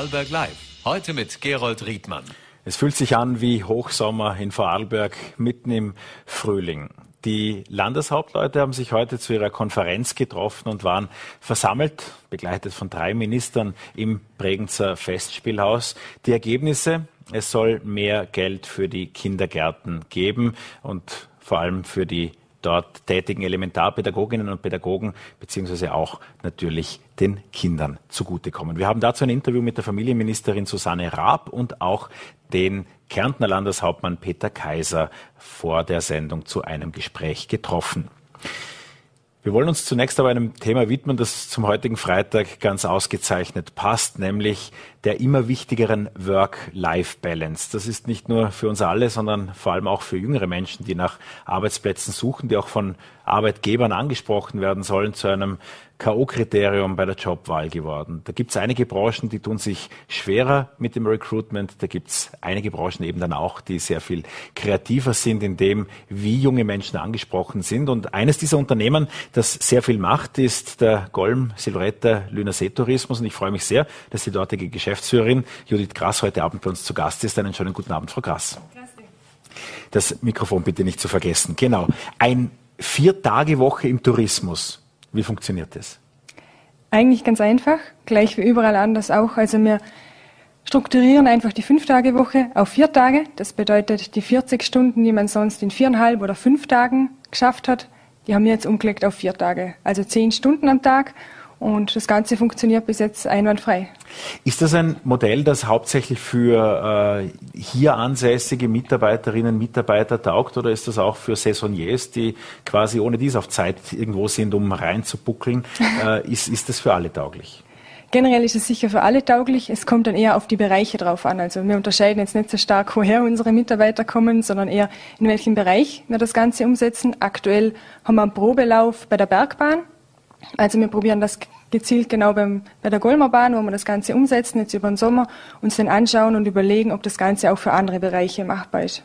Vorarlberg Live. Heute mit Gerold Riedmann. Es fühlt sich an wie Hochsommer in Vorarlberg mitten im Frühling. Die Landeshauptleute haben sich heute zu ihrer Konferenz getroffen und waren versammelt, begleitet von drei Ministern im Bregenzer Festspielhaus. Die Ergebnisse, es soll mehr Geld für die Kindergärten geben und vor allem für die dort tätigen Elementarpädagoginnen und Pädagogen beziehungsweise auch natürlich den Kindern zugutekommen. Wir haben dazu ein Interview mit der Familienministerin Susanne Raab und auch den Kärntner Landeshauptmann Peter Kaiser vor der Sendung zu einem Gespräch getroffen. Wir wollen uns zunächst aber einem Thema widmen, das zum heutigen Freitag ganz ausgezeichnet passt, nämlich der immer wichtigeren Work-Life-Balance. Das ist nicht nur für uns alle, sondern vor allem auch für jüngere Menschen, die nach Arbeitsplätzen suchen, die auch von Arbeitgebern angesprochen werden sollen, zu einem K.O.-Kriterium bei der Jobwahl geworden. Da gibt es einige Branchen, die tun sich schwerer mit dem Recruitment. Da gibt es einige Branchen eben dann auch, die sehr viel kreativer sind in dem, wie junge Menschen angesprochen sind. Und eines dieser Unternehmen, das sehr viel macht, ist der Golm Silvretta Lünersee Tourismus. Und ich freue mich sehr, dass die dortige Geschäftsführerin Judith Grass heute Abend bei uns zu Gast ist. Einen schönen guten Abend, Frau Grass. Das Mikrofon bitte nicht zu vergessen. Genau. Ein Vier-Tage-Woche im Tourismus. Wie funktioniert das? Eigentlich ganz einfach, gleich wie überall anders auch. Also wir strukturieren einfach die Fünf-Tage-Woche auf vier Tage. Das bedeutet, die 40 Stunden, die man sonst in viereinhalb oder fünf Tagen geschafft hat, die haben wir jetzt umgelegt auf vier Tage. Also zehn Stunden am Tag und das Ganze funktioniert bis jetzt einwandfrei. Ist das ein Modell, das hauptsächlich für äh, hier ansässige Mitarbeiterinnen und Mitarbeiter taugt oder ist das auch für Saisoniers, die quasi ohne dies auf Zeit irgendwo sind, um reinzubuckeln? Äh, ist, ist das für alle tauglich? Generell ist es sicher für alle tauglich. Es kommt dann eher auf die Bereiche drauf an. Also wir unterscheiden jetzt nicht so stark, woher unsere Mitarbeiter kommen, sondern eher in welchem Bereich wir das Ganze umsetzen. Aktuell haben wir einen Probelauf bei der Bergbahn. Also wir probieren das gezielt genau beim, bei der Golmerbahn, wo wir das Ganze umsetzen, jetzt über den Sommer, uns dann anschauen und überlegen, ob das Ganze auch für andere Bereiche machbar ist.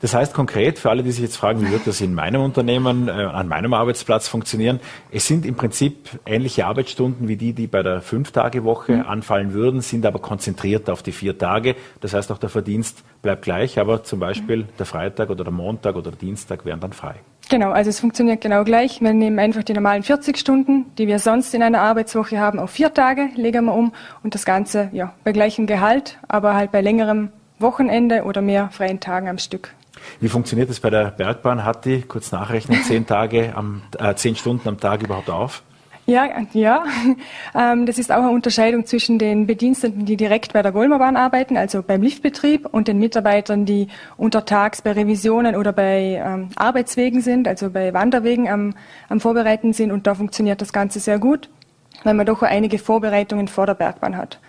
Das heißt konkret, für alle, die sich jetzt fragen, wie wird das in meinem Unternehmen, äh, an meinem Arbeitsplatz funktionieren, es sind im Prinzip ähnliche Arbeitsstunden wie die, die bei der Fünf-Tage-Woche mhm. anfallen würden, sind aber konzentriert auf die vier Tage. Das heißt, auch der Verdienst bleibt gleich, aber zum Beispiel der Freitag oder der Montag oder der Dienstag wären dann frei. Genau, also es funktioniert genau gleich. Wir nehmen einfach die normalen 40 Stunden, die wir sonst in einer Arbeitswoche haben, auf vier Tage, legen wir um und das Ganze ja, bei gleichem Gehalt, aber halt bei längerem Wochenende oder mehr freien Tagen am Stück. Wie funktioniert das bei der Bergbahn? Hat die, kurz nachrechnen, zehn Tage am, äh, zehn Stunden am Tag überhaupt auf? Ja, ja. Ähm, das ist auch eine Unterscheidung zwischen den Bediensteten, die direkt bei der Golmerbahn arbeiten, also beim Liftbetrieb, und den Mitarbeitern, die untertags bei Revisionen oder bei ähm, Arbeitswegen sind, also bei Wanderwegen am, am Vorbereiten sind. Und da funktioniert das Ganze sehr gut, weil man doch einige Vorbereitungen vor der Bergbahn hat.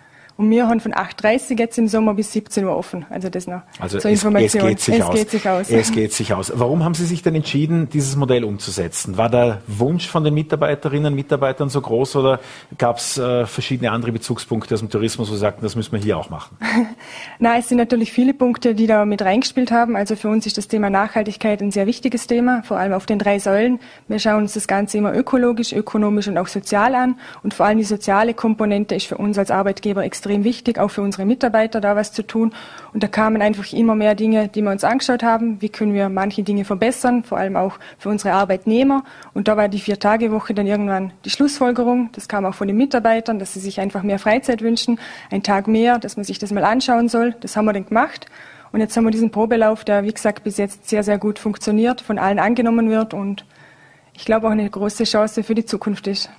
Und wir haben von 8.30 Uhr jetzt im Sommer bis 17 Uhr offen. Also das noch also zur es, Information. Es, geht sich, es aus. geht sich aus. Es geht sich aus. Warum haben Sie sich denn entschieden, dieses Modell umzusetzen? War der Wunsch von den Mitarbeiterinnen und Mitarbeitern so groß oder gab es äh, verschiedene andere Bezugspunkte aus dem Tourismus, wo Sie sagten, das müssen wir hier auch machen? Nein, es sind natürlich viele Punkte, die da mit reingespielt haben. Also für uns ist das Thema Nachhaltigkeit ein sehr wichtiges Thema, vor allem auf den drei Säulen. Wir schauen uns das Ganze immer ökologisch, ökonomisch und auch sozial an. Und vor allem die soziale Komponente ist für uns als Arbeitgeber extrem extrem wichtig, auch für unsere Mitarbeiter da was zu tun. Und da kamen einfach immer mehr Dinge, die wir uns angeschaut haben. Wie können wir manche Dinge verbessern, vor allem auch für unsere Arbeitnehmer. Und da war die Vier-Tage-Woche dann irgendwann die Schlussfolgerung. Das kam auch von den Mitarbeitern, dass sie sich einfach mehr Freizeit wünschen, ein Tag mehr, dass man sich das mal anschauen soll. Das haben wir dann gemacht. Und jetzt haben wir diesen Probelauf, der, wie gesagt, bis jetzt sehr, sehr gut funktioniert, von allen angenommen wird und ich glaube auch eine große Chance für die Zukunft ist.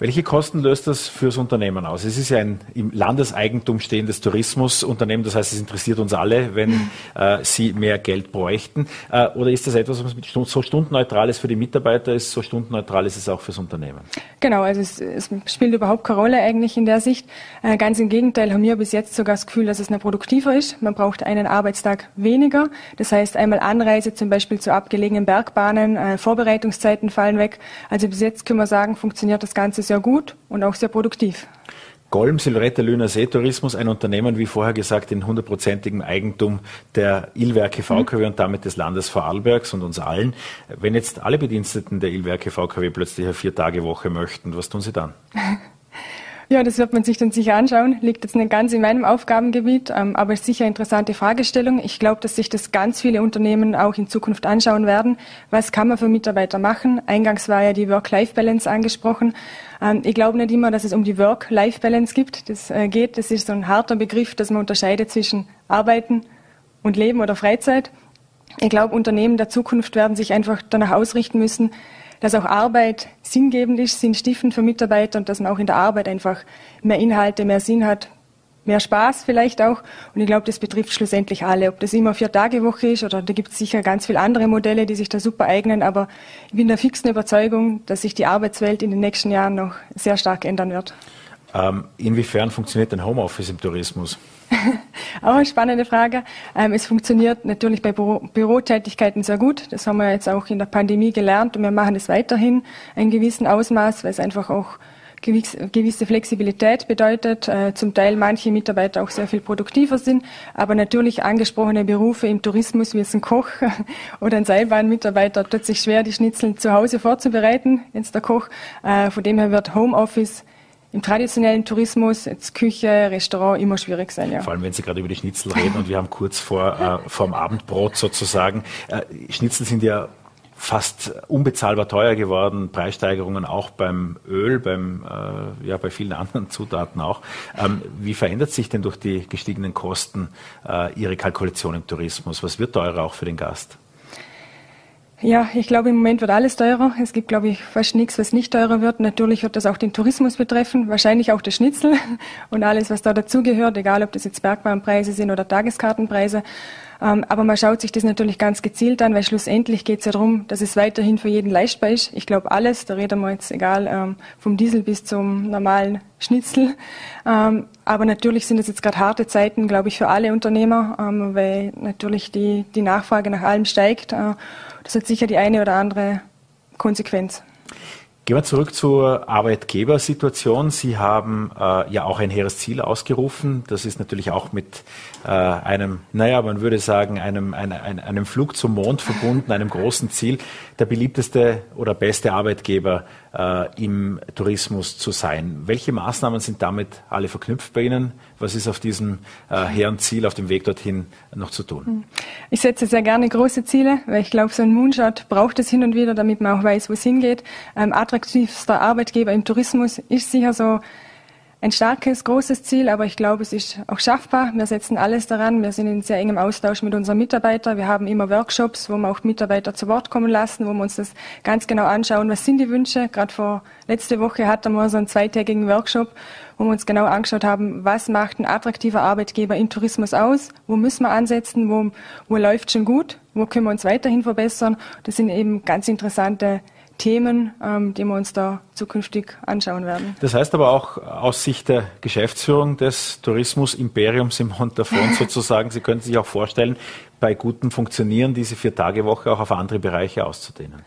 Welche Kosten löst das fürs Unternehmen aus? Es ist ja ein im Landeseigentum stehendes Tourismusunternehmen, das heißt, es interessiert uns alle, wenn äh, Sie mehr Geld bräuchten. Äh, oder ist das etwas, was so stundenneutral ist für die Mitarbeiter, ist so stundenneutral ist es auch fürs Unternehmen? Genau, also es, es spielt überhaupt keine Rolle eigentlich in der Sicht. Äh, ganz im Gegenteil haben wir bis jetzt sogar das Gefühl, dass es noch produktiver ist. Man braucht einen Arbeitstag weniger. Das heißt, einmal Anreise zum Beispiel zu abgelegenen Bergbahnen, äh, Vorbereitungszeiten fallen weg. Also bis jetzt können wir sagen, funktioniert das Ganze sehr gut und auch sehr produktiv. Golm Silvretta Lüner Seetourismus, ein Unternehmen, wie vorher gesagt, in hundertprozentigem Eigentum der Ilwerke VKW mhm. und damit des Landes Vorarlbergs und uns allen. Wenn jetzt alle Bediensteten der Ilwerke VKW plötzlich eine Vier-Tage-Woche möchten, was tun Sie dann? Ja, das wird man sich dann sicher anschauen. Liegt jetzt nicht ganz in meinem Aufgabengebiet, ähm, aber ist sicher eine interessante Fragestellung. Ich glaube, dass sich das ganz viele Unternehmen auch in Zukunft anschauen werden. Was kann man für Mitarbeiter machen? Eingangs war ja die Work-Life-Balance angesprochen. Ähm, ich glaube nicht immer, dass es um die Work-Life-Balance gibt. Das äh, geht. Das ist so ein harter Begriff, dass man unterscheidet zwischen Arbeiten und Leben oder Freizeit. Ich glaube, Unternehmen der Zukunft werden sich einfach danach ausrichten müssen, dass auch Arbeit sinngebend ist, sinnstiftend für Mitarbeiter und dass man auch in der Arbeit einfach mehr Inhalte, mehr Sinn hat, mehr Spaß vielleicht auch. Und ich glaube, das betrifft schlussendlich alle. Ob das immer vier Tage Woche ist oder da gibt es sicher ganz viele andere Modelle, die sich da super eignen. Aber ich bin der fixen Überzeugung, dass sich die Arbeitswelt in den nächsten Jahren noch sehr stark ändern wird. Ähm, inwiefern funktioniert denn Homeoffice im Tourismus? Auch eine spannende Frage. Ähm, es funktioniert natürlich bei Büro Bürotätigkeiten sehr gut. Das haben wir jetzt auch in der Pandemie gelernt und wir machen es weiterhin in gewissem Ausmaß, weil es einfach auch gewisse Flexibilität bedeutet, äh, zum Teil manche Mitarbeiter auch sehr viel produktiver sind, aber natürlich angesprochene Berufe im Tourismus wie es ein Koch oder ein Seilbahnmitarbeiter tut sich schwer, die Schnitzel zu Hause vorzubereiten, jetzt der Koch. Äh, von dem her wird Homeoffice im traditionellen Tourismus, jetzt Küche, Restaurant, immer schwierig sein. Ja. Vor allem, wenn Sie gerade über die Schnitzel reden und wir haben kurz vor äh, vorm Abendbrot sozusagen. Äh, Schnitzel sind ja fast unbezahlbar teuer geworden, Preissteigerungen auch beim Öl, beim, äh, ja, bei vielen anderen Zutaten auch. Ähm, wie verändert sich denn durch die gestiegenen Kosten äh, Ihre Kalkulation im Tourismus? Was wird teurer auch für den Gast? Ja, ich glaube, im Moment wird alles teurer. Es gibt, glaube ich, fast nichts, was nicht teurer wird. Natürlich wird das auch den Tourismus betreffen, wahrscheinlich auch das Schnitzel und alles, was da dazugehört, egal ob das jetzt Bergbahnpreise sind oder Tageskartenpreise. Ähm, aber man schaut sich das natürlich ganz gezielt an, weil schlussendlich geht es ja darum, dass es weiterhin für jeden leistbar ist. Ich glaube alles, da reden wir jetzt egal ähm, vom Diesel bis zum normalen Schnitzel. Ähm, aber natürlich sind es jetzt gerade harte Zeiten, glaube ich, für alle Unternehmer, weil natürlich die, die Nachfrage nach allem steigt. Äh, das hat sicher die eine oder andere Konsequenz. Gehen wir zurück zur Arbeitgebersituation. Sie haben äh, ja auch ein hehres Ziel ausgerufen. Das ist natürlich auch mit äh, einem, naja, man würde sagen, einem, einem, einem Flug zum Mond verbunden, einem großen Ziel, der beliebteste oder beste Arbeitgeber im Tourismus zu sein. Welche Maßnahmen sind damit alle verknüpft bei Ihnen? Was ist auf diesem äh, hehren Ziel, auf dem Weg dorthin noch zu tun? Ich setze sehr gerne große Ziele, weil ich glaube, so ein Moonshot braucht es hin und wieder, damit man auch weiß, wo es hingeht. Ähm, attraktivster Arbeitgeber im Tourismus ist sicher so ein starkes, großes Ziel, aber ich glaube, es ist auch schaffbar. Wir setzen alles daran. Wir sind in sehr engem Austausch mit unseren Mitarbeitern. Wir haben immer Workshops, wo wir auch Mitarbeiter zu Wort kommen lassen, wo wir uns das ganz genau anschauen, was sind die Wünsche. Gerade vor letzte Woche hatten wir so einen zweitägigen Workshop, wo wir uns genau angeschaut haben, was macht ein attraktiver Arbeitgeber im Tourismus aus, wo müssen wir ansetzen, wo, wo läuft schon gut, wo können wir uns weiterhin verbessern. Das sind eben ganz interessante Themen, ähm, die wir uns da zukünftig anschauen werden. Das heißt aber auch aus Sicht der Geschäftsführung des Tourismus-Imperiums im Montafon sozusagen, Sie können sich auch vorstellen, bei gutem Funktionieren diese Vier-Tage-Woche auch auf andere Bereiche auszudehnen.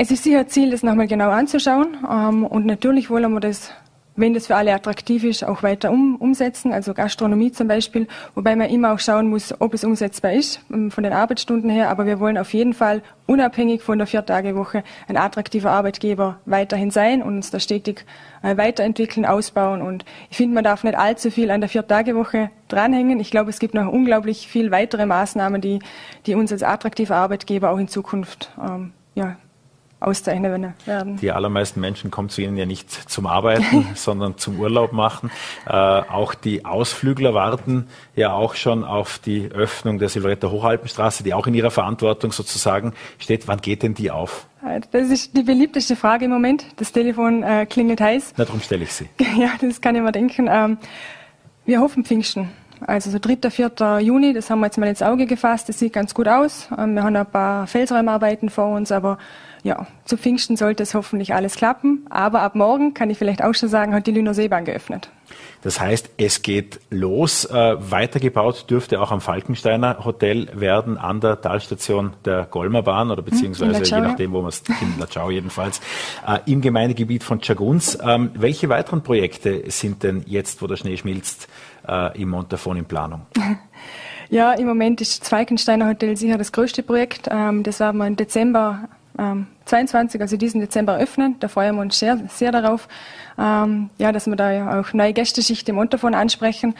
Es ist sicher Ziel, das nochmal genau anzuschauen. Ähm, und natürlich wollen wir das wenn das für alle attraktiv ist, auch weiter um, umsetzen, also Gastronomie zum Beispiel, wobei man immer auch schauen muss, ob es umsetzbar ist ähm, von den Arbeitsstunden her. Aber wir wollen auf jeden Fall unabhängig von der Viertagewoche ein attraktiver Arbeitgeber weiterhin sein und uns da stetig äh, weiterentwickeln, ausbauen. Und ich finde, man darf nicht allzu viel an der Viertagewoche dranhängen. Ich glaube, es gibt noch unglaublich viel weitere Maßnahmen, die, die uns als attraktiver Arbeitgeber auch in Zukunft ähm, ja, auszeichnen werden. Die allermeisten Menschen kommen zu Ihnen ja nicht zum Arbeiten, sondern zum Urlaub machen. Äh, auch die Ausflügler warten ja auch schon auf die Öffnung der Silveretter Hochalpenstraße, die auch in ihrer Verantwortung sozusagen steht. Wann geht denn die auf? Das ist die beliebteste Frage im Moment. Das Telefon äh, klingelt heiß. Na, darum stelle ich sie. Ja, das kann ich mir denken. Ähm, wir hoffen Pfingsten. Also so 3., 4. Juni, das haben wir jetzt mal ins Auge gefasst. Das sieht ganz gut aus. Ähm, wir haben ein paar Felsräumarbeiten vor uns, aber ja, zu Pfingsten sollte es hoffentlich alles klappen. Aber ab morgen, kann ich vielleicht auch schon sagen, hat die Lüner Seebahn geöffnet. Das heißt, es geht los. Äh, weitergebaut dürfte auch am Falkensteiner Hotel werden, an der Talstation der Golmerbahn oder hm, beziehungsweise je nachdem, wo man es in Latschau jedenfalls, äh, im Gemeindegebiet von Chaguns. Ähm, welche weiteren Projekte sind denn jetzt, wo der Schnee schmilzt, äh, im Montafon in Planung? Ja, im Moment ist das Falkensteiner Hotel sicher das größte Projekt. Ähm, das werden wir im Dezember ähm, 22, also diesen Dezember öffnen. Da freuen wir uns sehr, sehr darauf, ähm, ja, dass wir da auch neue Gästeschichten im Montafon ansprechen.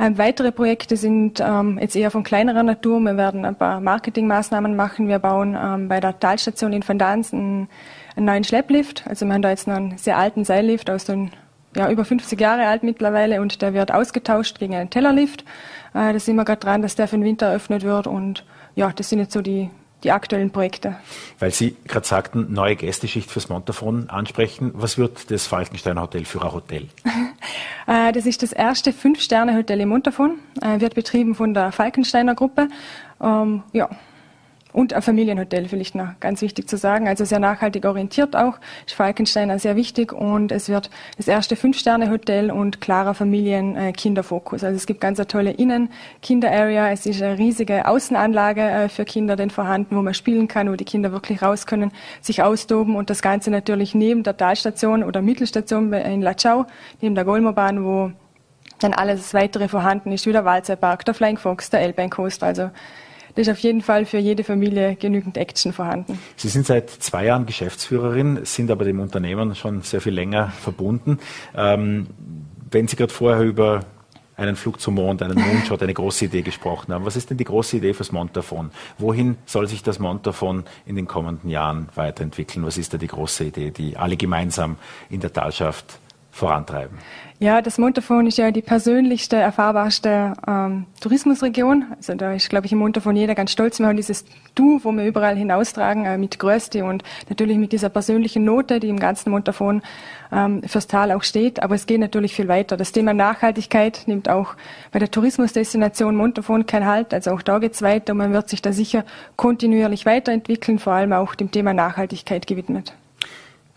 Ähm, weitere Projekte sind ähm, jetzt eher von kleinerer Natur. Wir werden ein paar Marketingmaßnahmen machen. Wir bauen ähm, bei der Talstation in Van Dans einen, einen neuen Schlepplift. Also wir haben da jetzt noch einen sehr alten Seillift aus den ja, über 50 Jahre alt mittlerweile und der wird ausgetauscht gegen einen Tellerlift. Äh, da sind wir gerade dran, dass der für den Winter eröffnet wird und ja, das sind jetzt so die die aktuellen Projekte. Weil Sie gerade sagten, neue Gästeschicht fürs Montafon ansprechen. Was wird das Falkensteiner Hotel für ein Hotel? Äh, das ist das erste Fünf-Sterne-Hotel im Montafon, äh, wird betrieben von der Falkensteiner Gruppe. Ähm, ja, und ein Familienhotel, vielleicht noch ganz wichtig zu sagen. Also sehr nachhaltig orientiert auch. Ist Falkensteiner sehr wichtig und es wird das erste Fünf-Sterne-Hotel und klarer Familien-Kinderfokus. Also es gibt ganz eine tolle Innen-Kinder-Area. Es ist eine riesige Außenanlage äh, für Kinder denn vorhanden, wo man spielen kann, wo die Kinder wirklich raus können, sich austoben und das Ganze natürlich neben der Talstation oder Mittelstation in Lachau, neben der Golmobahn, wo dann alles weitere vorhanden ist, wie der Walzerpark, der Flying Fox, der Alpine Coaster. Also da ist auf jeden Fall für jede Familie genügend Action vorhanden. Sie sind seit zwei Jahren Geschäftsführerin, sind aber dem Unternehmen schon sehr viel länger verbunden. Ähm, wenn Sie gerade vorher über einen Flug zum Mond, einen Moonshot, eine große Idee gesprochen haben. Was ist denn die große Idee fürs Montafon? Wohin soll sich das Montafon in den kommenden Jahren weiterentwickeln? Was ist da die große Idee, die alle gemeinsam in der Talschaft vorantreiben? Ja, das Montafon ist ja die persönlichste, erfahrbarste ähm, Tourismusregion. Also da ist, glaube ich, im Montafon jeder ganz stolz. Wir haben dieses Du, wo wir überall hinaustragen, äh, mit Größte und natürlich mit dieser persönlichen Note, die im ganzen Montafon ähm, fürs Tal auch steht. Aber es geht natürlich viel weiter. Das Thema Nachhaltigkeit nimmt auch bei der Tourismusdestination Montafon keinen Halt. Also auch da geht's weiter und man wird sich da sicher kontinuierlich weiterentwickeln, vor allem auch dem Thema Nachhaltigkeit gewidmet.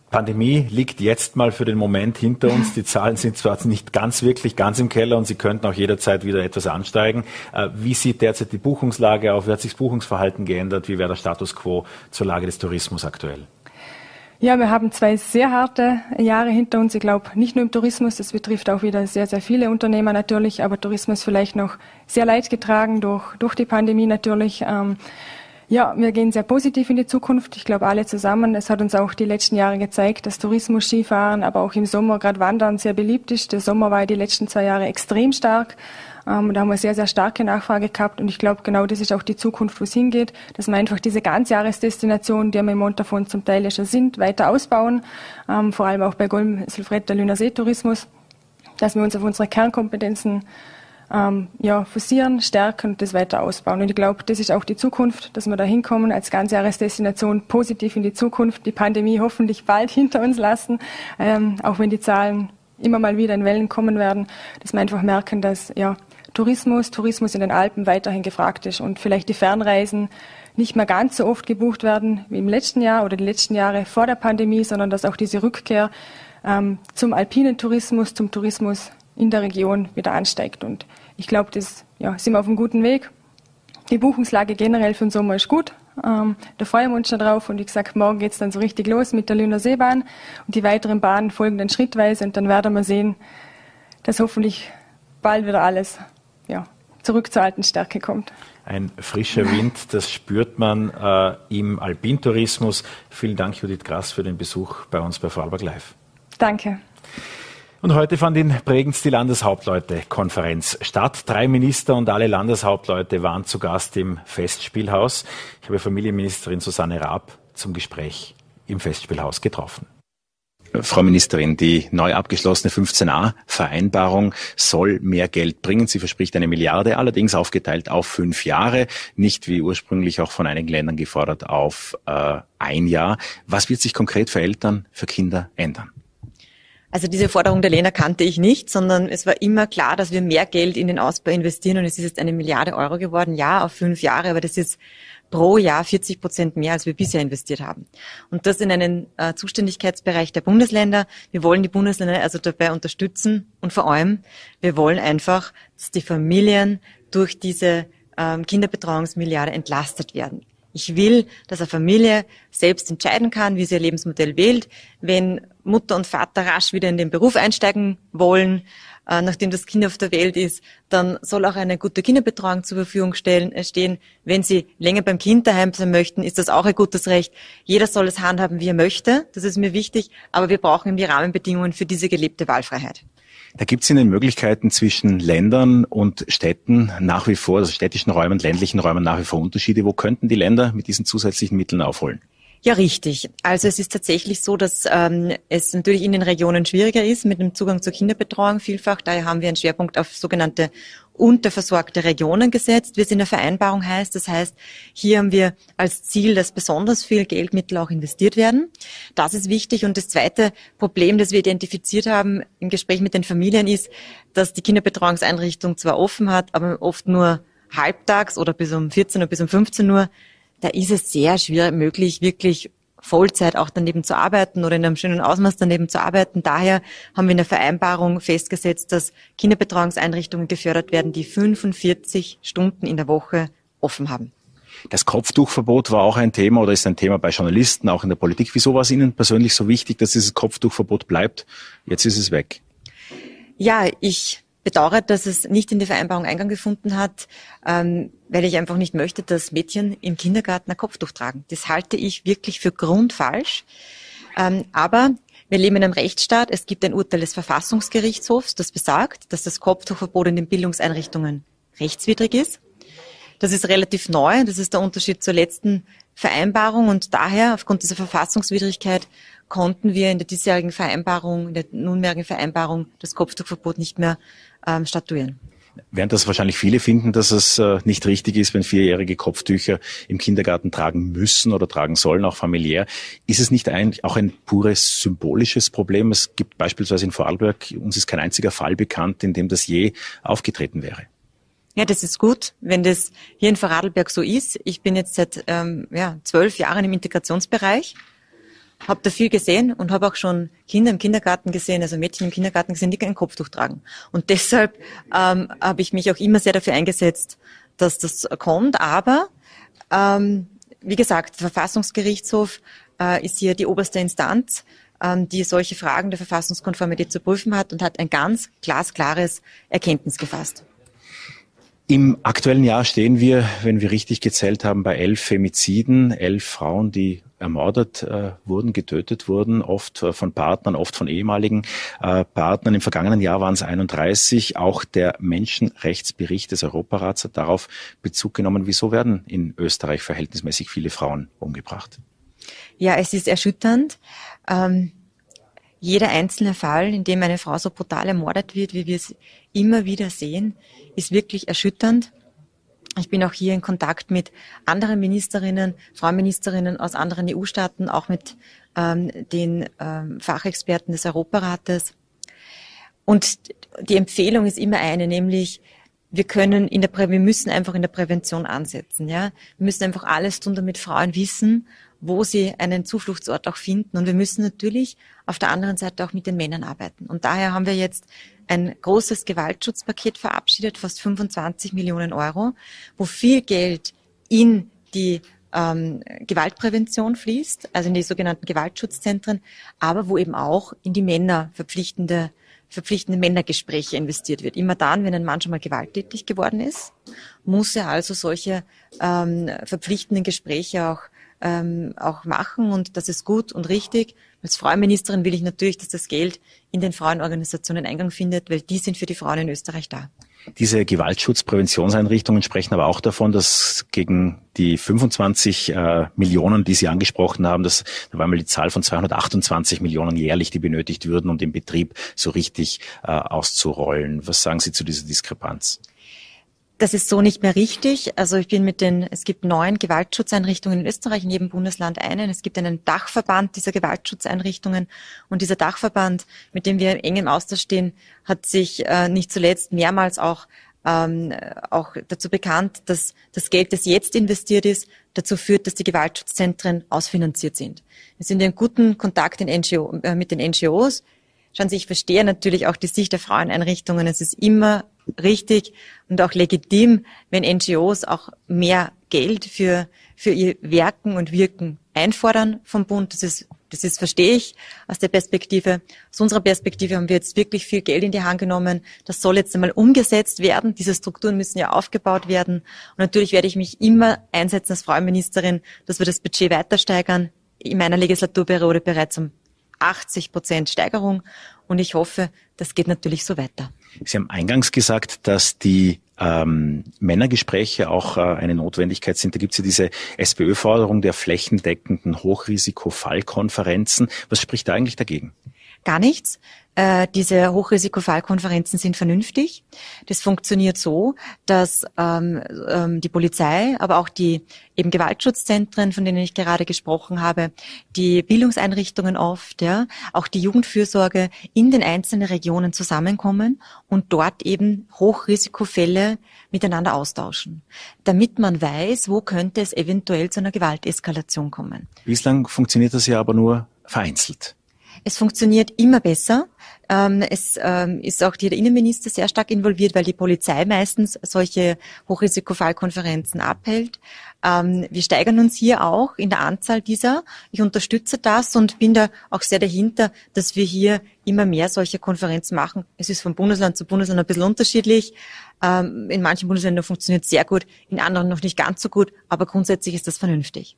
Pandemie liegt jetzt mal für den Moment hinter uns. Die Zahlen sind zwar nicht ganz wirklich ganz im Keller und sie könnten auch jederzeit wieder etwas ansteigen. Äh, wie sieht derzeit die Buchungslage auf? Wie hat sich das Buchungsverhalten geändert? Wie wäre der Status quo zur Lage des Tourismus aktuell? Ja, wir haben zwei sehr harte Jahre hinter uns. Ich glaube, nicht nur im Tourismus, das betrifft auch wieder sehr, sehr viele Unternehmer natürlich, aber Tourismus vielleicht noch sehr leidgetragen durch, durch die Pandemie natürlich. Ähm, ja, wir gehen sehr positiv in die Zukunft. Ich glaube, alle zusammen. Es hat uns auch die letzten Jahre gezeigt, dass Tourismus, Skifahren, aber auch im Sommer gerade Wandern sehr beliebt ist. Der Sommer war die letzten zwei Jahre extrem stark. Ähm, da haben wir sehr, sehr starke Nachfrage gehabt. Und ich glaube, genau das ist auch die Zukunft, wo es hingeht, dass wir einfach diese Ganzjahresdestinationen, die wir im Montafon zum Teil ja schon sind, weiter ausbauen. Ähm, vor allem auch bei Golm, Silfretta, Lüner Seetourismus. Dass wir uns auf unsere Kernkompetenzen ähm, ja, forcieren, stärken und das weiter ausbauen. Und ich glaube, das ist auch die Zukunft, dass wir da hinkommen als Ganzjahresdestination positiv in die Zukunft, die Pandemie hoffentlich bald hinter uns lassen, ähm, auch wenn die Zahlen immer mal wieder in Wellen kommen werden, dass wir einfach merken, dass ja, Tourismus, Tourismus in den Alpen weiterhin gefragt ist und vielleicht die Fernreisen nicht mehr ganz so oft gebucht werden wie im letzten Jahr oder die letzten Jahre vor der Pandemie, sondern dass auch diese Rückkehr ähm, zum alpinen Tourismus, zum Tourismus in der Region wieder ansteigt. Und ich glaube, das ja, sind wir auf einem guten Weg. Die Buchungslage generell für den Sommer ist gut. Ähm, da freuen wir uns schon drauf. Und wie gesagt, morgen geht es dann so richtig los mit der Lüner Seebahn. Und die weiteren Bahnen folgen dann schrittweise. Und dann werden wir sehen, dass hoffentlich bald wieder alles ja, zurück zur alten Stärke kommt. Ein frischer Wind, das spürt man äh, im Alpintourismus. Vielen Dank, Judith Grass, für den Besuch bei uns bei Vorarlberg Live. Danke. Und heute fand in Bregenz die Landeshauptleute-Konferenz statt. Drei Minister und alle Landeshauptleute waren zu Gast im Festspielhaus. Ich habe Familienministerin Susanne Raab zum Gespräch im Festspielhaus getroffen. Frau Ministerin, die neu abgeschlossene 15a-Vereinbarung soll mehr Geld bringen. Sie verspricht eine Milliarde, allerdings aufgeteilt auf fünf Jahre, nicht wie ursprünglich auch von einigen Ländern gefordert auf äh, ein Jahr. Was wird sich konkret für Eltern, für Kinder ändern? Also diese Forderung der Lena kannte ich nicht, sondern es war immer klar, dass wir mehr Geld in den Ausbau investieren und es ist jetzt eine Milliarde Euro geworden, ja, auf fünf Jahre, aber das ist pro Jahr 40 Prozent mehr, als wir bisher investiert haben. Und das in einen äh, Zuständigkeitsbereich der Bundesländer. Wir wollen die Bundesländer also dabei unterstützen und vor allem, wir wollen einfach, dass die Familien durch diese ähm, Kinderbetreuungsmilliarde entlastet werden. Ich will, dass eine Familie selbst entscheiden kann, wie sie ihr Lebensmodell wählt. Wenn Mutter und Vater rasch wieder in den Beruf einsteigen wollen, äh, nachdem das Kind auf der Welt ist, dann soll auch eine gute Kinderbetreuung zur Verfügung äh, stehen. Wenn Sie länger beim Kind daheim sein möchten, ist das auch ein gutes Recht. Jeder soll es handhaben, wie er möchte. Das ist mir wichtig. Aber wir brauchen eben die Rahmenbedingungen für diese gelebte Wahlfreiheit. Da gibt es in den Möglichkeiten zwischen Ländern und Städten nach wie vor, also städtischen Räumen, ländlichen Räumen nach wie vor Unterschiede. Wo könnten die Länder mit diesen zusätzlichen Mitteln aufholen? Ja, richtig. Also es ist tatsächlich so, dass ähm, es natürlich in den Regionen schwieriger ist mit dem Zugang zur Kinderbetreuung vielfach. Daher haben wir einen Schwerpunkt auf sogenannte unterversorgte Regionen gesetzt, wie es in der Vereinbarung heißt. Das heißt, hier haben wir als Ziel, dass besonders viel Geldmittel auch investiert werden. Das ist wichtig. Und das zweite Problem, das wir identifiziert haben im Gespräch mit den Familien, ist, dass die Kinderbetreuungseinrichtung zwar offen hat, aber oft nur halbtags oder bis um 14 oder bis um 15 Uhr da ist es sehr schwer möglich, wirklich Vollzeit auch daneben zu arbeiten oder in einem schönen Ausmaß daneben zu arbeiten. Daher haben wir in der Vereinbarung festgesetzt, dass Kinderbetreuungseinrichtungen gefördert werden, die 45 Stunden in der Woche offen haben. Das Kopftuchverbot war auch ein Thema oder ist ein Thema bei Journalisten, auch in der Politik. Wieso war es Ihnen persönlich so wichtig, dass dieses Kopftuchverbot bleibt? Jetzt ist es weg. Ja, ich bedauere, dass es nicht in die Vereinbarung Eingang gefunden hat, ähm, weil ich einfach nicht möchte, dass Mädchen im Kindergarten ein Kopftuch tragen. Das halte ich wirklich für grundfalsch. Ähm, aber wir leben in einem Rechtsstaat. Es gibt ein Urteil des Verfassungsgerichtshofs, das besagt, dass das Kopftuchverbot in den Bildungseinrichtungen rechtswidrig ist. Das ist relativ neu. Das ist der Unterschied zur letzten Vereinbarung und daher aufgrund dieser Verfassungswidrigkeit konnten wir in der diesjährigen Vereinbarung, in der nunmehrigen Vereinbarung das Kopftuchverbot nicht mehr ähm, statuieren. Während das wahrscheinlich viele finden, dass es äh, nicht richtig ist, wenn Vierjährige Kopftücher im Kindergarten tragen müssen oder tragen sollen, auch familiär, ist es nicht eigentlich auch ein pures symbolisches Problem? Es gibt beispielsweise in Vorarlberg, uns ist kein einziger Fall bekannt, in dem das je aufgetreten wäre. Ja, das ist gut, wenn das hier in Vorarlberg so ist. Ich bin jetzt seit ähm, ja, zwölf Jahren im Integrationsbereich habe da viel gesehen und habe auch schon Kinder im Kindergarten gesehen, also Mädchen im Kindergarten gesehen, die kein Kopftuch tragen. Und deshalb ähm, habe ich mich auch immer sehr dafür eingesetzt, dass das kommt. Aber ähm, wie gesagt, der Verfassungsgerichtshof äh, ist hier die oberste Instanz, ähm, die solche Fragen der Verfassungskonformität zu prüfen hat und hat ein ganz glasklares Erkenntnis gefasst. Im aktuellen Jahr stehen wir, wenn wir richtig gezählt haben, bei elf Femiziden, elf Frauen, die ermordet äh, wurden, getötet wurden, oft äh, von Partnern, oft von ehemaligen äh, Partnern. Im vergangenen Jahr waren es 31. Auch der Menschenrechtsbericht des Europarats hat darauf Bezug genommen. Wieso werden in Österreich verhältnismäßig viele Frauen umgebracht? Ja, es ist erschütternd. Ähm, jeder einzelne Fall, in dem eine Frau so brutal ermordet wird, wie wir es immer wieder sehen, ist wirklich erschütternd. Ich bin auch hier in Kontakt mit anderen Ministerinnen, Frauenministerinnen aus anderen EU-Staaten, auch mit ähm, den ähm, Fachexperten des Europarates. Und die Empfehlung ist immer eine, nämlich wir können in der Prä wir müssen einfach in der Prävention ansetzen, ja. Wir müssen einfach alles tun, damit Frauen wissen, wo sie einen Zufluchtsort auch finden. Und wir müssen natürlich auf der anderen Seite auch mit den Männern arbeiten. Und daher haben wir jetzt ein großes Gewaltschutzpaket verabschiedet, fast 25 Millionen Euro, wo viel Geld in die ähm, Gewaltprävention fließt, also in die sogenannten Gewaltschutzzentren, aber wo eben auch in die Männer verpflichtende verpflichtende Männergespräche investiert wird. Immer dann, wenn ein Mann schon mal gewalttätig geworden ist, muss er also solche ähm, verpflichtenden Gespräche auch ähm, auch machen und das ist gut und richtig. Als Frauenministerin will ich natürlich, dass das Geld in den Frauenorganisationen Eingang findet, weil die sind für die Frauen in Österreich da. Diese Gewaltschutzpräventionseinrichtungen sprechen aber auch davon, dass gegen die 25 äh, Millionen, die Sie angesprochen haben, das, da war mal die Zahl von 228 Millionen jährlich, die benötigt würden, um den Betrieb so richtig äh, auszurollen. Was sagen Sie zu dieser Diskrepanz? Das ist so nicht mehr richtig. Also ich bin mit den, es gibt neun Gewaltschutzeinrichtungen in Österreich, in jedem Bundesland einen. Es gibt einen Dachverband dieser Gewaltschutzeinrichtungen und dieser Dachverband, mit dem wir in engem Austausch stehen, hat sich äh, nicht zuletzt mehrmals auch ähm, auch dazu bekannt, dass das Geld, das jetzt investiert ist, dazu führt, dass die Gewaltschutzzentren ausfinanziert sind. Wir sind in guten Kontakt in NGO, äh, mit den NGOs. Schauen Sie, ich verstehe natürlich auch die Sicht der Fraueneinrichtungen. Es ist immer richtig und auch legitim, wenn NGOs auch mehr Geld für, für ihr Werken und Wirken einfordern vom Bund. Das ist Das ist, verstehe ich aus der Perspektive. Aus unserer Perspektive haben wir jetzt wirklich viel Geld in die Hand genommen. Das soll jetzt einmal umgesetzt werden. Diese Strukturen müssen ja aufgebaut werden. Und natürlich werde ich mich immer einsetzen als Frau Ministerin, dass wir das Budget weiter steigern. In meiner Legislaturperiode bereits um 80 Prozent Steigerung. Und ich hoffe, das geht natürlich so weiter. Sie haben eingangs gesagt, dass die ähm, Männergespräche auch äh, eine Notwendigkeit sind. Da gibt es ja diese SPÖ-Forderung der flächendeckenden Hochrisikofallkonferenzen. Was spricht da eigentlich dagegen? Gar nichts. Äh, diese Hochrisikofallkonferenzen sind vernünftig. Das funktioniert so, dass ähm, ähm, die Polizei, aber auch die eben Gewaltschutzzentren, von denen ich gerade gesprochen habe, die Bildungseinrichtungen oft, ja, auch die Jugendfürsorge in den einzelnen Regionen zusammenkommen und dort eben Hochrisikofälle miteinander austauschen, damit man weiß, wo könnte es eventuell zu einer Gewalteskalation kommen. Bislang funktioniert das ja aber nur vereinzelt. Es funktioniert immer besser. Ähm, es ähm, ist auch der Innenminister sehr stark involviert, weil die Polizei meistens solche Hochrisikofallkonferenzen abhält. Ähm, wir steigern uns hier auch in der Anzahl dieser. Ich unterstütze das und bin da auch sehr dahinter, dass wir hier immer mehr solche Konferenzen machen. Es ist von Bundesland zu Bundesland ein bisschen unterschiedlich. in manchen Bundesländern funktioniert es sehr gut, in anderen noch nicht ganz so gut, aber grundsätzlich ist das vernünftig.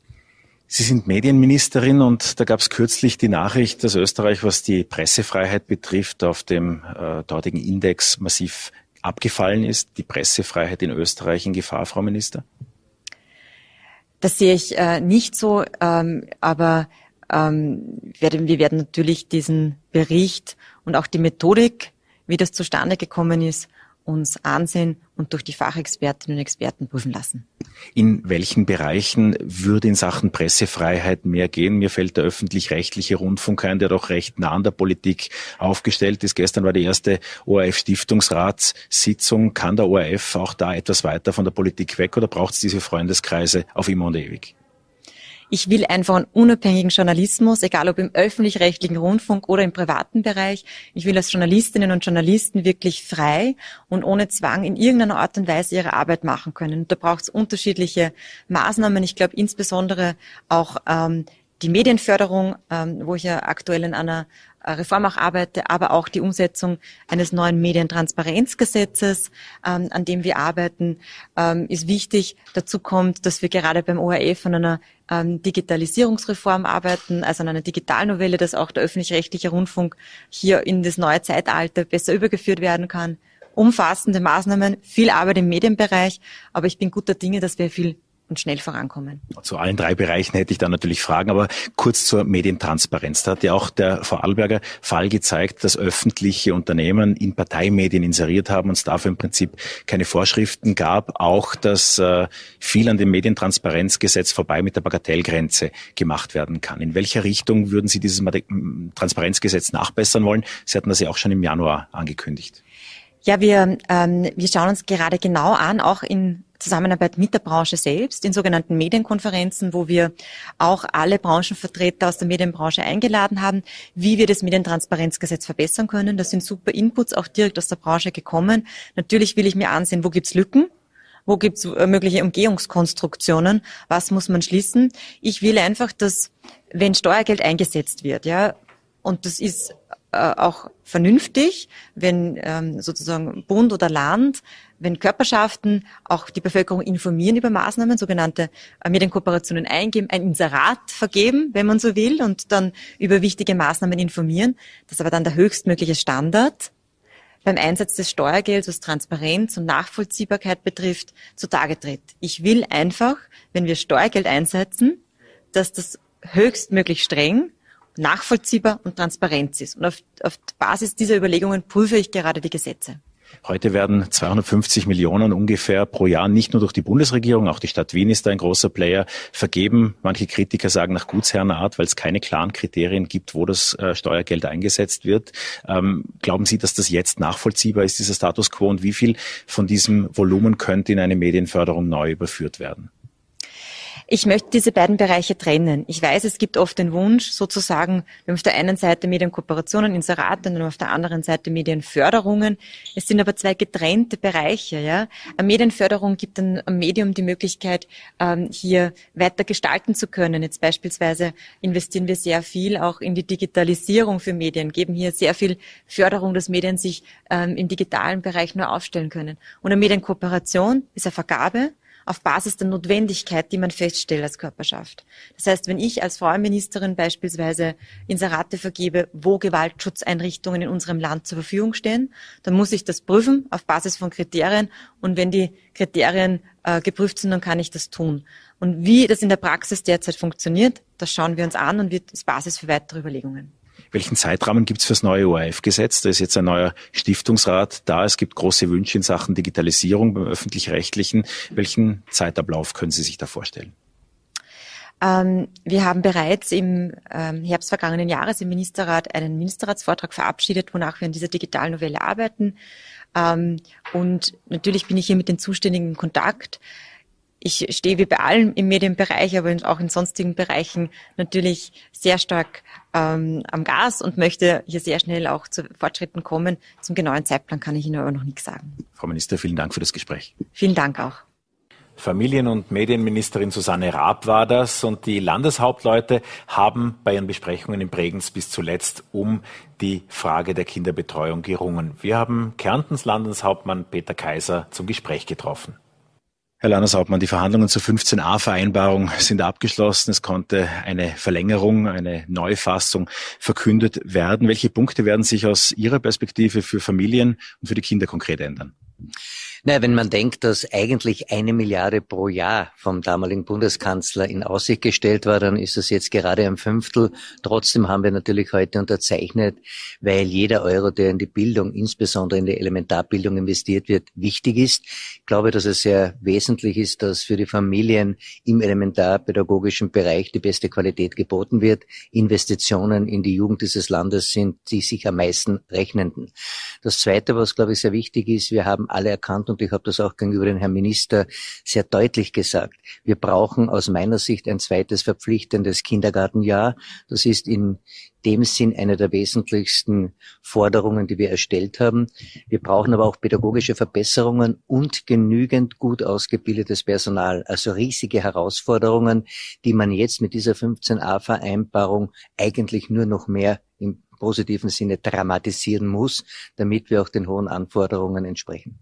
Sie sind Medienministerin und da gab es kürzlich die Nachricht, dass Österreich, was die Pressefreiheit betrifft, auf dem äh, dortigen Index massiv abgefallen ist. Die Pressefreiheit in Österreich in Gefahr, Frau Minister? Das sehe ich äh, nicht so, ähm, aber ähm, werden, wir werden natürlich diesen Bericht und auch die Methodik, wie das zustande gekommen ist, uns ansehen und durch die Fachexpertinnen und Experten prüfen lassen. In welchen Bereichen würde in Sachen Pressefreiheit mehr gehen? Mir fällt der öffentlich-rechtliche Rundfunk ein, der doch recht nah an der Politik aufgestellt ist. Gestern war die erste ORF-Stiftungsratssitzung. Kann der ORF auch da etwas weiter von der Politik weg oder braucht es diese Freundeskreise auf immer und ewig? Ich will einfach einen unabhängigen Journalismus, egal ob im öffentlich-rechtlichen Rundfunk oder im privaten Bereich. Ich will als Journalistinnen und Journalisten wirklich frei und ohne Zwang in irgendeiner Art und Weise ihre Arbeit machen können. da braucht es unterschiedliche Maßnahmen. Ich glaube insbesondere auch ähm, die Medienförderung, ähm, wo ich ja aktuell in einer äh, Reform auch arbeite, aber auch die Umsetzung eines neuen Medientransparenzgesetzes, ähm, an dem wir arbeiten, ähm, ist wichtig. Dazu kommt, dass wir gerade beim ORF an einer ähm, Digitalisierungsreform arbeiten, also an einer Digitalnovelle, dass auch der öffentlich-rechtliche Rundfunk hier in das neue Zeitalter besser übergeführt werden kann. Umfassende Maßnahmen, viel Arbeit im Medienbereich, aber ich bin guter Dinge, dass wir viel und schnell vorankommen. Zu allen drei Bereichen hätte ich da natürlich Fragen, aber kurz zur Medientransparenz. Da hat ja auch der Vorarlberger Fall gezeigt, dass öffentliche Unternehmen in Parteimedien inseriert haben und es dafür im Prinzip keine Vorschriften gab. Auch, dass äh, viel an dem Medientransparenzgesetz vorbei mit der Bagatellgrenze gemacht werden kann. In welcher Richtung würden Sie dieses Transparenzgesetz nachbessern wollen? Sie hatten das ja auch schon im Januar angekündigt. Ja, wir, ähm, wir schauen uns gerade genau an, auch in Zusammenarbeit mit der Branche selbst, in sogenannten Medienkonferenzen, wo wir auch alle Branchenvertreter aus der Medienbranche eingeladen haben, wie wir das Medientransparenzgesetz verbessern können. Das sind super Inputs auch direkt aus der Branche gekommen. Natürlich will ich mir ansehen, wo gibt's Lücken, wo gibt's äh, mögliche Umgehungskonstruktionen, was muss man schließen. Ich will einfach, dass wenn Steuergeld eingesetzt wird, ja, und das ist äh, auch vernünftig, wenn ähm, sozusagen Bund oder Land, wenn Körperschaften auch die Bevölkerung informieren über Maßnahmen, sogenannte äh, Medienkooperationen eingeben, ein Inserat vergeben, wenn man so will, und dann über wichtige Maßnahmen informieren. Das ist aber dann der höchstmögliche Standard beim Einsatz des Steuergelds, was Transparenz und Nachvollziehbarkeit betrifft, zutage tritt. Ich will einfach, wenn wir Steuergeld einsetzen, dass das höchstmöglich streng nachvollziehbar und Transparenz ist. Und auf, auf Basis dieser Überlegungen prüfe ich gerade die Gesetze. Heute werden 250 Millionen ungefähr pro Jahr nicht nur durch die Bundesregierung, auch die Stadt Wien ist ein großer Player, vergeben. Manche Kritiker sagen nach Gutsherrenart, weil es keine klaren Kriterien gibt, wo das äh, Steuergeld eingesetzt wird. Ähm, glauben Sie, dass das jetzt nachvollziehbar ist, dieser Status quo? Und wie viel von diesem Volumen könnte in eine Medienförderung neu überführt werden? Ich möchte diese beiden Bereiche trennen. Ich weiß, es gibt oft den Wunsch, sozusagen, wir haben auf der einen Seite Medienkooperationen, Inserate und auf der anderen Seite Medienförderungen. Es sind aber zwei getrennte Bereiche. Ja? Eine Medienförderung gibt einem Medium die Möglichkeit, ähm, hier weiter gestalten zu können. Jetzt beispielsweise investieren wir sehr viel auch in die Digitalisierung für Medien, geben hier sehr viel Förderung, dass Medien sich ähm, im digitalen Bereich nur aufstellen können. Und eine Medienkooperation ist eine Vergabe auf Basis der Notwendigkeit, die man feststellt als Körperschaft. Das heißt, wenn ich als Frauenministerin beispielsweise Inserate vergebe, wo Gewaltschutzeinrichtungen in unserem Land zur Verfügung stehen, dann muss ich das prüfen auf Basis von Kriterien und wenn die Kriterien äh, geprüft sind, dann kann ich das tun. Und wie das in der Praxis derzeit funktioniert, das schauen wir uns an und wird als Basis für weitere Überlegungen. Welchen Zeitrahmen gibt es fürs neue ORF-Gesetz? Da ist jetzt ein neuer Stiftungsrat da. Es gibt große Wünsche in Sachen Digitalisierung beim öffentlich-rechtlichen. Welchen Zeitablauf können Sie sich da vorstellen? Ähm, wir haben bereits im ähm, Herbst vergangenen Jahres im Ministerrat einen Ministerratsvortrag verabschiedet, wonach wir an dieser digitalen Novelle arbeiten. Ähm, und natürlich bin ich hier mit den Zuständigen in Kontakt ich stehe wie bei allen im Medienbereich, aber auch in sonstigen Bereichen natürlich sehr stark ähm, am Gas und möchte hier sehr schnell auch zu Fortschritten kommen. Zum genauen Zeitplan kann ich Ihnen aber noch nichts sagen. Frau Minister, vielen Dank für das Gespräch. Vielen Dank auch. Familien- und Medienministerin Susanne Raab war das und die Landeshauptleute haben bei ihren Besprechungen in Bregenz bis zuletzt um die Frage der Kinderbetreuung gerungen. Wir haben Kärntens Landeshauptmann Peter Kaiser zum Gespräch getroffen. Herr Landeshauptmann, die Verhandlungen zur 15a-Vereinbarung sind abgeschlossen. Es konnte eine Verlängerung, eine Neufassung verkündet werden. Welche Punkte werden sich aus Ihrer Perspektive für Familien und für die Kinder konkret ändern? Naja, wenn man denkt, dass eigentlich eine Milliarde pro Jahr vom damaligen Bundeskanzler in Aussicht gestellt war, dann ist das jetzt gerade ein Fünftel. Trotzdem haben wir natürlich heute unterzeichnet, weil jeder Euro, der in die Bildung, insbesondere in die Elementarbildung investiert wird, wichtig ist. Ich glaube, dass es sehr wesentlich ist, dass für die Familien im elementarpädagogischen Bereich die beste Qualität geboten wird. Investitionen in die Jugend dieses Landes sind die sich am meisten rechnenden. Das Zweite, was, glaube ich, sehr wichtig ist, wir haben alle erkannt, und ich habe das auch gegenüber dem Herrn Minister sehr deutlich gesagt. Wir brauchen aus meiner Sicht ein zweites verpflichtendes Kindergartenjahr. Das ist in dem Sinn eine der wesentlichsten Forderungen, die wir erstellt haben. Wir brauchen aber auch pädagogische Verbesserungen und genügend gut ausgebildetes Personal. Also riesige Herausforderungen, die man jetzt mit dieser 15a-Vereinbarung eigentlich nur noch mehr im positiven Sinne dramatisieren muss, damit wir auch den hohen Anforderungen entsprechen.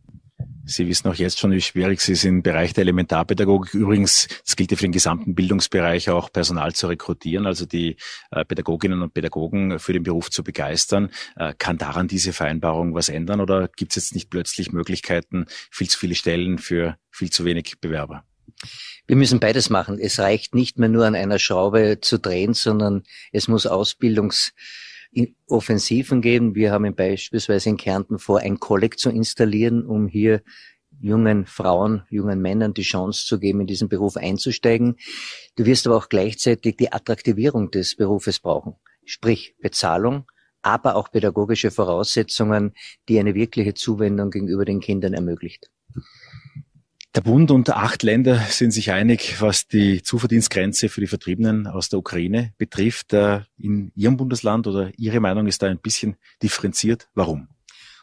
Sie wissen auch jetzt schon, wie schwierig es ist im Bereich der Elementarpädagogik. Übrigens, das gilt ja für den gesamten Bildungsbereich auch, Personal zu rekrutieren, also die äh, Pädagoginnen und Pädagogen für den Beruf zu begeistern. Äh, kann daran diese Vereinbarung was ändern oder gibt es jetzt nicht plötzlich Möglichkeiten, viel zu viele Stellen für viel zu wenig Bewerber? Wir müssen beides machen. Es reicht nicht mehr nur an einer Schraube zu drehen, sondern es muss Ausbildungs Offensiven geben. Wir haben beispielsweise in Kärnten vor, ein Kolleg zu installieren, um hier jungen Frauen, jungen Männern die Chance zu geben, in diesen Beruf einzusteigen. Du wirst aber auch gleichzeitig die Attraktivierung des Berufes brauchen, sprich Bezahlung, aber auch pädagogische Voraussetzungen, die eine wirkliche Zuwendung gegenüber den Kindern ermöglicht. Der Bund und acht Länder sind sich einig, was die Zuverdienstgrenze für die Vertriebenen aus der Ukraine betrifft. Äh, in Ihrem Bundesland oder Ihre Meinung ist da ein bisschen differenziert. Warum?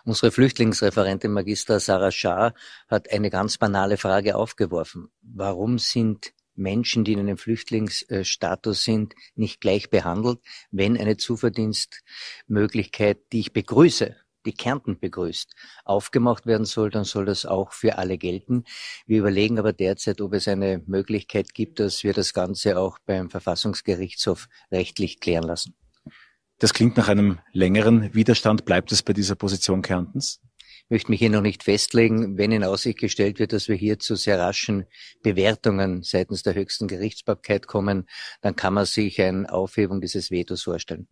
Unsere Flüchtlingsreferentin Magister Sarah Schar hat eine ganz banale Frage aufgeworfen. Warum sind Menschen, die in einem Flüchtlingsstatus sind, nicht gleich behandelt, wenn eine Zuverdienstmöglichkeit, die ich begrüße, die Kärnten begrüßt, aufgemacht werden soll, dann soll das auch für alle gelten. Wir überlegen aber derzeit, ob es eine Möglichkeit gibt, dass wir das Ganze auch beim Verfassungsgerichtshof rechtlich klären lassen. Das klingt nach einem längeren Widerstand. Bleibt es bei dieser Position Kärntens? Möchte mich hier noch nicht festlegen. Wenn in Aussicht gestellt wird, dass wir hier zu sehr raschen Bewertungen seitens der höchsten Gerichtsbarkeit kommen, dann kann man sich eine Aufhebung dieses Vetos vorstellen.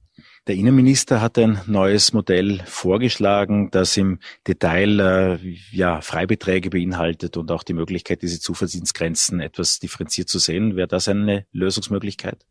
Der Innenminister hat ein neues Modell vorgeschlagen, das im Detail äh, ja, Freibeträge beinhaltet und auch die Möglichkeit, diese Zuverdienstgrenzen etwas differenziert zu sehen. Wäre das eine Lösungsmöglichkeit?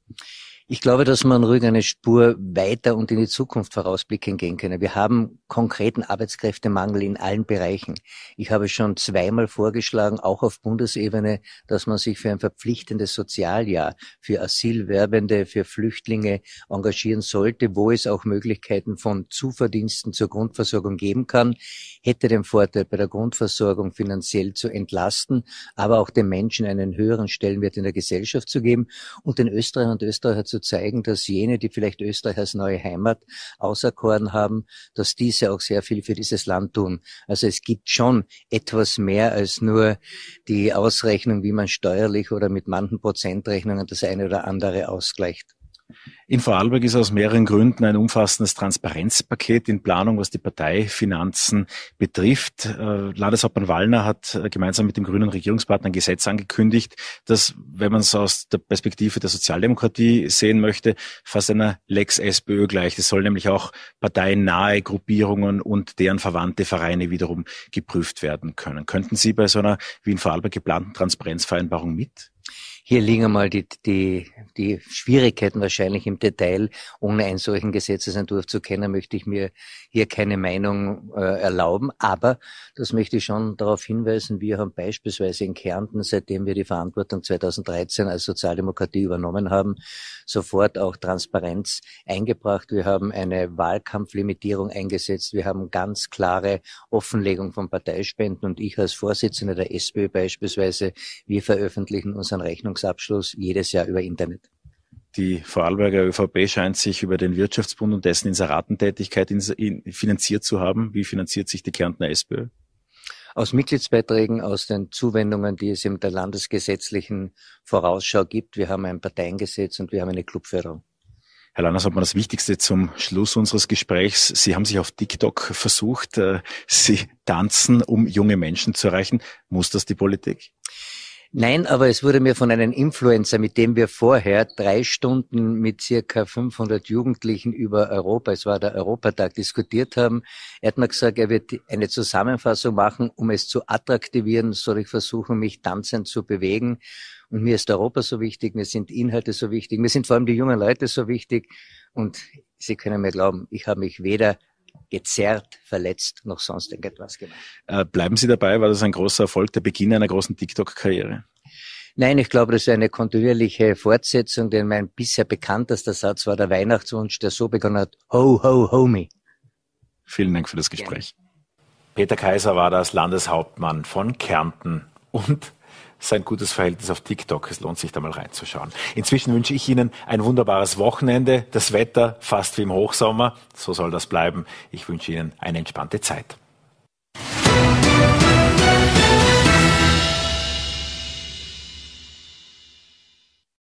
Ich glaube, dass man ruhig eine Spur weiter und in die Zukunft vorausblicken gehen können. Wir haben konkreten Arbeitskräftemangel in allen Bereichen. Ich habe schon zweimal vorgeschlagen, auch auf Bundesebene, dass man sich für ein verpflichtendes Sozialjahr für Asylwerbende, für Flüchtlinge engagieren sollte, wo es auch Möglichkeiten von Zuverdiensten zur Grundversorgung geben kann, hätte den Vorteil, bei der Grundversorgung finanziell zu entlasten, aber auch den Menschen einen höheren Stellenwert in der Gesellschaft zu geben und den Österreichern und Österreicher zu zeigen, dass jene, die vielleicht Österreich als neue Heimat auserkoren haben, dass diese auch sehr viel für dieses Land tun. Also es gibt schon etwas mehr als nur die Ausrechnung, wie man steuerlich oder mit manchen Prozentrechnungen das eine oder andere ausgleicht. In Vorarlberg ist aus mehreren Gründen ein umfassendes Transparenzpaket in Planung, was die Parteifinanzen betrifft. Äh, Landeshauptmann Wallner hat äh, gemeinsam mit dem grünen Regierungspartner ein Gesetz angekündigt, das, wenn man es aus der Perspektive der Sozialdemokratie sehen möchte, fast einer Lex SPÖ gleicht. Es soll nämlich auch parteiennahe Gruppierungen und deren verwandte Vereine wiederum geprüft werden können. Könnten Sie bei so einer wie in Vorarlberg geplanten Transparenzvereinbarung mit? Hier liegen einmal die, die, die Schwierigkeiten wahrscheinlich im Detail. Ohne einen solchen Gesetzesentwurf zu kennen, möchte ich mir hier keine Meinung äh, erlauben. Aber das möchte ich schon darauf hinweisen. Wir haben beispielsweise in Kärnten, seitdem wir die Verantwortung 2013 als Sozialdemokratie übernommen haben, sofort auch Transparenz eingebracht. Wir haben eine Wahlkampflimitierung eingesetzt. Wir haben ganz klare Offenlegung von Parteispenden und ich als Vorsitzender der SPÖ beispielsweise, wir veröffentlichen unseren Rechnung Rechnungsabschluss jedes Jahr über Internet. Die Vorarlberger ÖVP scheint sich über den Wirtschaftsbund und dessen Inseratentätigkeit finanziert zu haben. Wie finanziert sich die Kärntner SPÖ? Aus Mitgliedsbeiträgen, aus den Zuwendungen, die es in der landesgesetzlichen Vorausschau gibt. Wir haben ein Parteiengesetz und wir haben eine Clubförderung. Herr Landershauptmann, das Wichtigste zum Schluss unseres Gesprächs. Sie haben sich auf TikTok versucht. Äh, Sie tanzen, um junge Menschen zu erreichen. Muss das die Politik? Nein, aber es wurde mir von einem Influencer, mit dem wir vorher drei Stunden mit circa 500 Jugendlichen über Europa, es war der Europatag, diskutiert haben. Er hat mir gesagt, er wird eine Zusammenfassung machen, um es zu attraktivieren, soll ich versuchen, mich tanzend zu bewegen. Und mir ist Europa so wichtig, mir sind Inhalte so wichtig, mir sind vor allem die jungen Leute so wichtig. Und Sie können mir glauben, ich habe mich weder gezerrt, verletzt, noch sonst irgendetwas gemacht. Äh, bleiben Sie dabei, war das ein großer Erfolg, der Beginn einer großen TikTok-Karriere? Nein, ich glaube, das ist eine kontinuierliche Fortsetzung, denn mein bisher bekanntester Satz war der Weihnachtswunsch, der so begonnen hat, ho, ho, homie. Vielen Dank für das Gespräch. Ja. Peter Kaiser war das Landeshauptmann von Kärnten und sein gutes Verhältnis auf TikTok. Es lohnt sich da mal reinzuschauen. Inzwischen wünsche ich Ihnen ein wunderbares Wochenende. Das Wetter fast wie im Hochsommer. So soll das bleiben. Ich wünsche Ihnen eine entspannte Zeit.